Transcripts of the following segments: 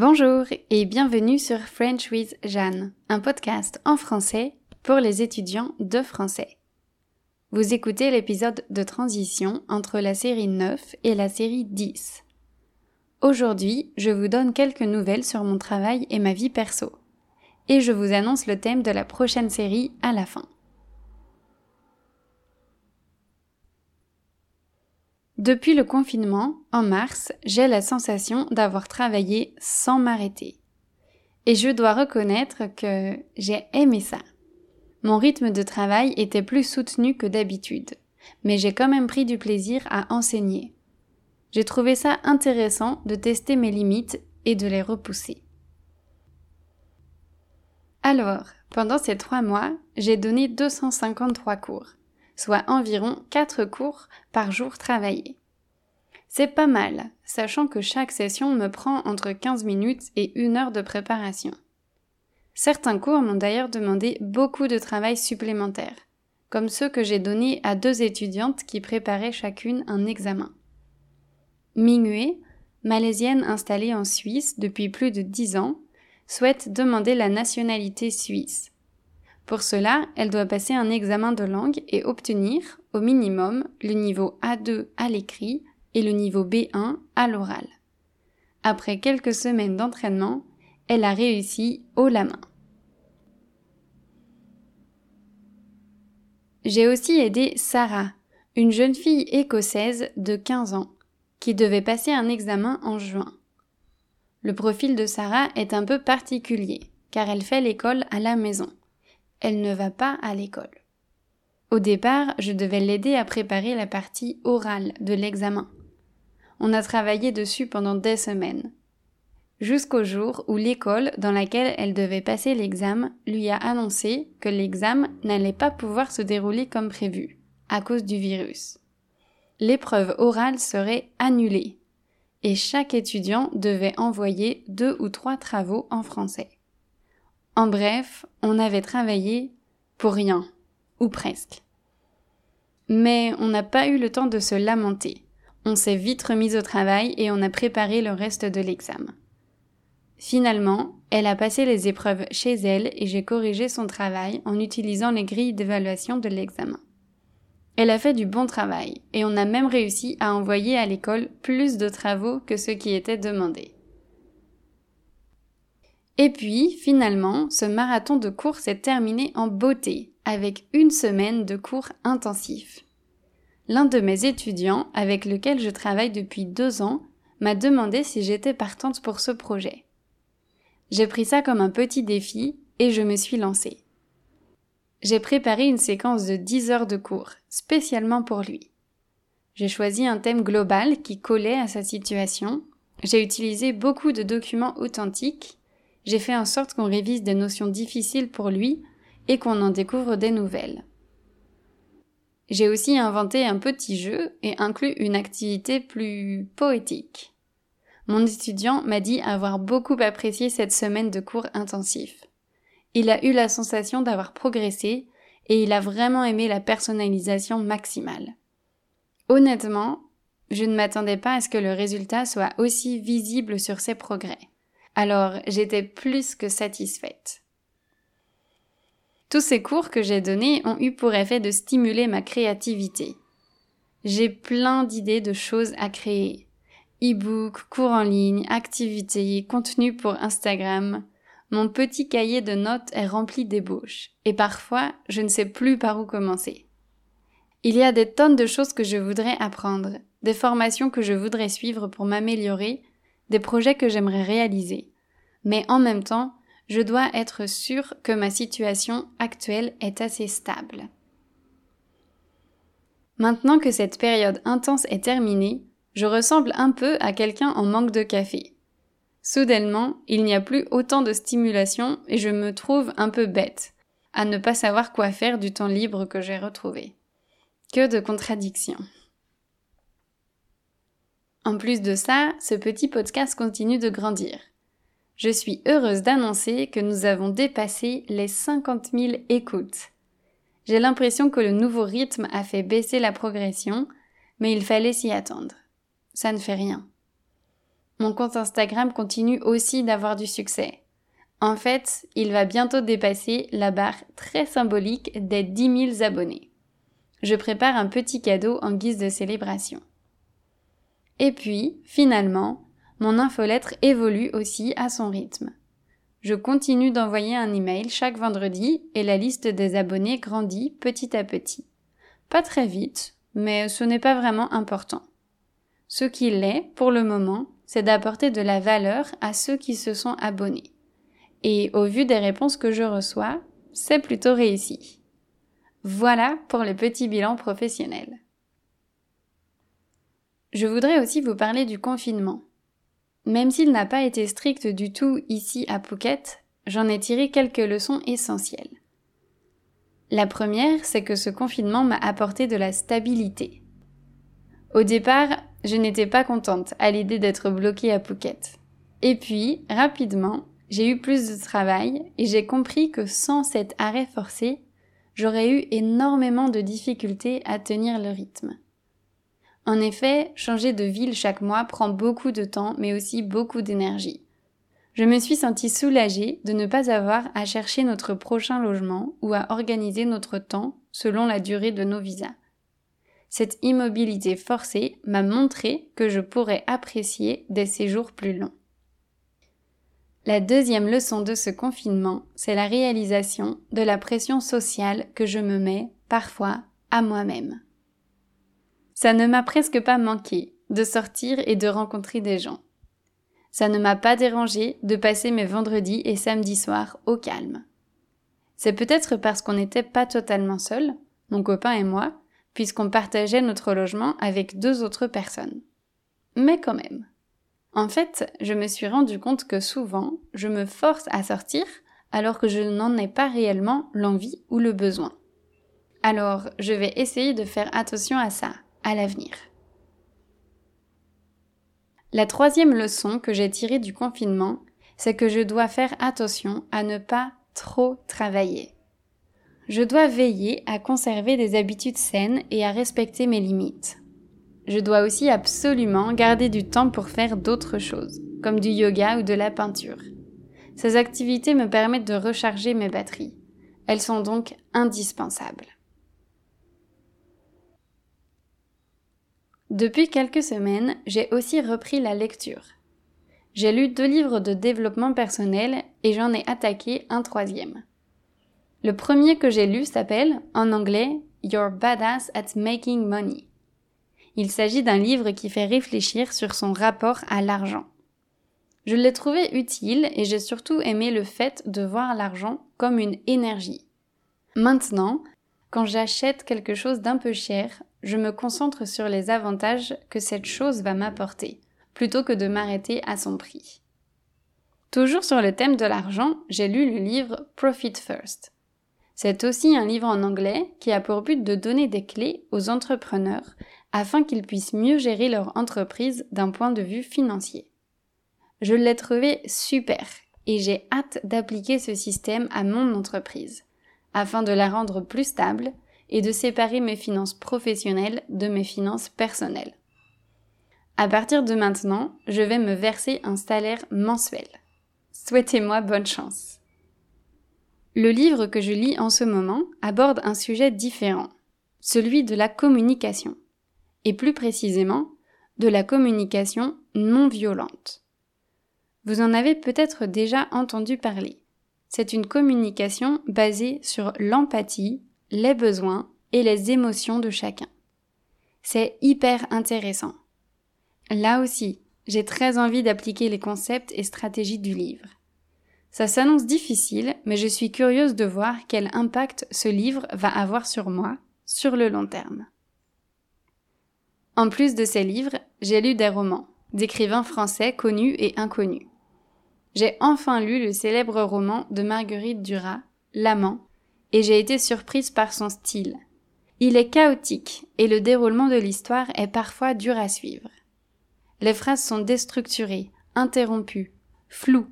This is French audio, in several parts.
Bonjour et bienvenue sur French with Jeanne, un podcast en français pour les étudiants de français. Vous écoutez l'épisode de transition entre la série 9 et la série 10. Aujourd'hui, je vous donne quelques nouvelles sur mon travail et ma vie perso. Et je vous annonce le thème de la prochaine série à la fin. Depuis le confinement, en mars, j'ai la sensation d'avoir travaillé sans m'arrêter. Et je dois reconnaître que j'ai aimé ça. Mon rythme de travail était plus soutenu que d'habitude, mais j'ai quand même pris du plaisir à enseigner. J'ai trouvé ça intéressant de tester mes limites et de les repousser. Alors, pendant ces trois mois, j'ai donné 253 cours soit environ 4 cours par jour travaillé. C'est pas mal, sachant que chaque session me prend entre 15 minutes et une heure de préparation. Certains cours m'ont d'ailleurs demandé beaucoup de travail supplémentaire, comme ceux que j'ai donnés à deux étudiantes qui préparaient chacune un examen. Mingue, malaisienne installée en Suisse depuis plus de dix ans, souhaite demander la nationalité suisse. Pour cela, elle doit passer un examen de langue et obtenir, au minimum, le niveau A2 à l'écrit et le niveau B1 à l'oral. Après quelques semaines d'entraînement, elle a réussi haut la main. J'ai aussi aidé Sarah, une jeune fille écossaise de 15 ans, qui devait passer un examen en juin. Le profil de Sarah est un peu particulier, car elle fait l'école à la maison elle ne va pas à l'école. Au départ, je devais l'aider à préparer la partie orale de l'examen. On a travaillé dessus pendant des semaines. Jusqu'au jour où l'école dans laquelle elle devait passer l'examen lui a annoncé que l'examen n'allait pas pouvoir se dérouler comme prévu, à cause du virus. L'épreuve orale serait annulée, et chaque étudiant devait envoyer deux ou trois travaux en français. En bref, on avait travaillé pour rien, ou presque. Mais on n'a pas eu le temps de se lamenter. On s'est vite remis au travail et on a préparé le reste de l'examen. Finalement, elle a passé les épreuves chez elle et j'ai corrigé son travail en utilisant les grilles d'évaluation de l'examen. Elle a fait du bon travail et on a même réussi à envoyer à l'école plus de travaux que ce qui était demandé. Et puis, finalement, ce marathon de cours s'est terminé en beauté, avec une semaine de cours intensifs. L'un de mes étudiants, avec lequel je travaille depuis deux ans, m'a demandé si j'étais partante pour ce projet. J'ai pris ça comme un petit défi et je me suis lancée. J'ai préparé une séquence de 10 heures de cours, spécialement pour lui. J'ai choisi un thème global qui collait à sa situation. J'ai utilisé beaucoup de documents authentiques j'ai fait en sorte qu'on révise des notions difficiles pour lui et qu'on en découvre des nouvelles. J'ai aussi inventé un petit jeu et inclus une activité plus poétique. Mon étudiant m'a dit avoir beaucoup apprécié cette semaine de cours intensifs. Il a eu la sensation d'avoir progressé et il a vraiment aimé la personnalisation maximale. Honnêtement, je ne m'attendais pas à ce que le résultat soit aussi visible sur ses progrès. Alors j'étais plus que satisfaite. Tous ces cours que j'ai donnés ont eu pour effet de stimuler ma créativité. J'ai plein d'idées de choses à créer. E-book, cours en ligne, activités, contenu pour Instagram. Mon petit cahier de notes est rempli d'ébauches. Et parfois, je ne sais plus par où commencer. Il y a des tonnes de choses que je voudrais apprendre, des formations que je voudrais suivre pour m'améliorer, des projets que j'aimerais réaliser. Mais en même temps, je dois être sûre que ma situation actuelle est assez stable. Maintenant que cette période intense est terminée, je ressemble un peu à quelqu'un en manque de café. Soudainement, il n'y a plus autant de stimulation et je me trouve un peu bête, à ne pas savoir quoi faire du temps libre que j'ai retrouvé. Que de contradictions. En plus de ça, ce petit podcast continue de grandir. Je suis heureuse d'annoncer que nous avons dépassé les 50 000 écoutes. J'ai l'impression que le nouveau rythme a fait baisser la progression, mais il fallait s'y attendre. Ça ne fait rien. mon compte Instagram continue aussi d'avoir du succès. En fait, il va bientôt dépasser la barre très symbolique des 10 000 abonnés. Je prépare un petit cadeau en guise de célébration. Et puis, finalement, mon infolettre évolue aussi à son rythme. Je continue d'envoyer un email chaque vendredi et la liste des abonnés grandit petit à petit. Pas très vite, mais ce n'est pas vraiment important. Ce qui l'est, pour le moment, c'est d'apporter de la valeur à ceux qui se sont abonnés. Et au vu des réponses que je reçois, c'est plutôt réussi. Voilà pour le petit bilan professionnel. Je voudrais aussi vous parler du confinement. Même s'il n'a pas été strict du tout ici à Phuket, j'en ai tiré quelques leçons essentielles. La première, c'est que ce confinement m'a apporté de la stabilité. Au départ, je n'étais pas contente à l'idée d'être bloquée à Phuket. Et puis, rapidement, j'ai eu plus de travail et j'ai compris que sans cet arrêt forcé, j'aurais eu énormément de difficultés à tenir le rythme. En effet, changer de ville chaque mois prend beaucoup de temps mais aussi beaucoup d'énergie. Je me suis sentie soulagée de ne pas avoir à chercher notre prochain logement ou à organiser notre temps selon la durée de nos visas. Cette immobilité forcée m'a montré que je pourrais apprécier des séjours plus longs. La deuxième leçon de ce confinement, c'est la réalisation de la pression sociale que je me mets parfois à moi-même. Ça ne m'a presque pas manqué de sortir et de rencontrer des gens. Ça ne m'a pas dérangé de passer mes vendredis et samedis soirs au calme. C'est peut-être parce qu'on n'était pas totalement seuls, mon copain et moi, puisqu'on partageait notre logement avec deux autres personnes. Mais quand même. En fait, je me suis rendu compte que souvent, je me force à sortir alors que je n'en ai pas réellement l'envie ou le besoin. Alors, je vais essayer de faire attention à ça, l'avenir. La troisième leçon que j'ai tirée du confinement, c'est que je dois faire attention à ne pas trop travailler. Je dois veiller à conserver des habitudes saines et à respecter mes limites. Je dois aussi absolument garder du temps pour faire d'autres choses, comme du yoga ou de la peinture. Ces activités me permettent de recharger mes batteries. Elles sont donc indispensables. Depuis quelques semaines, j'ai aussi repris la lecture. J'ai lu deux livres de développement personnel et j'en ai attaqué un troisième. Le premier que j'ai lu s'appelle, en anglais, You're Badass at Making Money. Il s'agit d'un livre qui fait réfléchir sur son rapport à l'argent. Je l'ai trouvé utile et j'ai surtout aimé le fait de voir l'argent comme une énergie. Maintenant, quand j'achète quelque chose d'un peu cher, je me concentre sur les avantages que cette chose va m'apporter, plutôt que de m'arrêter à son prix. Toujours sur le thème de l'argent, j'ai lu le livre Profit First. C'est aussi un livre en anglais qui a pour but de donner des clés aux entrepreneurs afin qu'ils puissent mieux gérer leur entreprise d'un point de vue financier. Je l'ai trouvé super et j'ai hâte d'appliquer ce système à mon entreprise afin de la rendre plus stable et de séparer mes finances professionnelles de mes finances personnelles. À partir de maintenant, je vais me verser un salaire mensuel. Souhaitez-moi bonne chance. Le livre que je lis en ce moment aborde un sujet différent, celui de la communication, et plus précisément de la communication non violente. Vous en avez peut-être déjà entendu parler. C'est une communication basée sur l'empathie, les besoins et les émotions de chacun. C'est hyper intéressant. Là aussi, j'ai très envie d'appliquer les concepts et stratégies du livre. Ça s'annonce difficile, mais je suis curieuse de voir quel impact ce livre va avoir sur moi sur le long terme. En plus de ces livres, j'ai lu des romans, d'écrivains français connus et inconnus. J'ai enfin lu le célèbre roman de Marguerite Duras, L'amant, et j'ai été surprise par son style. Il est chaotique et le déroulement de l'histoire est parfois dur à suivre. Les phrases sont déstructurées, interrompues, floues.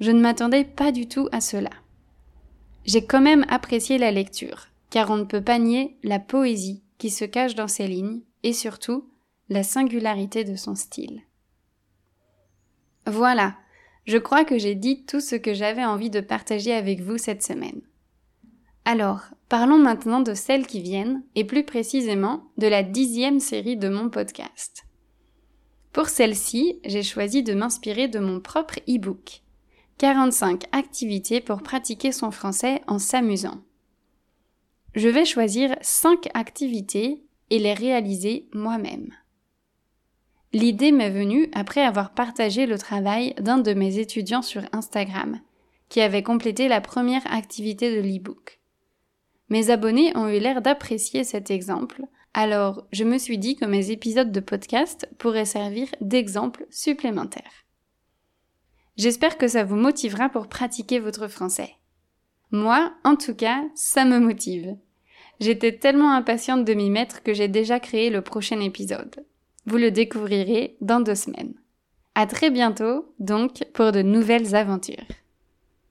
Je ne m'attendais pas du tout à cela. J'ai quand même apprécié la lecture, car on ne peut pas nier la poésie qui se cache dans ses lignes et surtout la singularité de son style. Voilà, je crois que j'ai dit tout ce que j'avais envie de partager avec vous cette semaine. Alors, parlons maintenant de celles qui viennent, et plus précisément de la dixième série de mon podcast. Pour celle-ci, j'ai choisi de m'inspirer de mon propre e-book. 45 activités pour pratiquer son français en s'amusant. Je vais choisir 5 activités et les réaliser moi-même. L'idée m'est venue après avoir partagé le travail d'un de mes étudiants sur Instagram, qui avait complété la première activité de l'e-book. Mes abonnés ont eu l'air d'apprécier cet exemple, alors je me suis dit que mes épisodes de podcast pourraient servir d'exemple supplémentaire. J'espère que ça vous motivera pour pratiquer votre français. Moi, en tout cas, ça me motive. J'étais tellement impatiente de m'y mettre que j'ai déjà créé le prochain épisode. Vous le découvrirez dans deux semaines. À très bientôt, donc, pour de nouvelles aventures.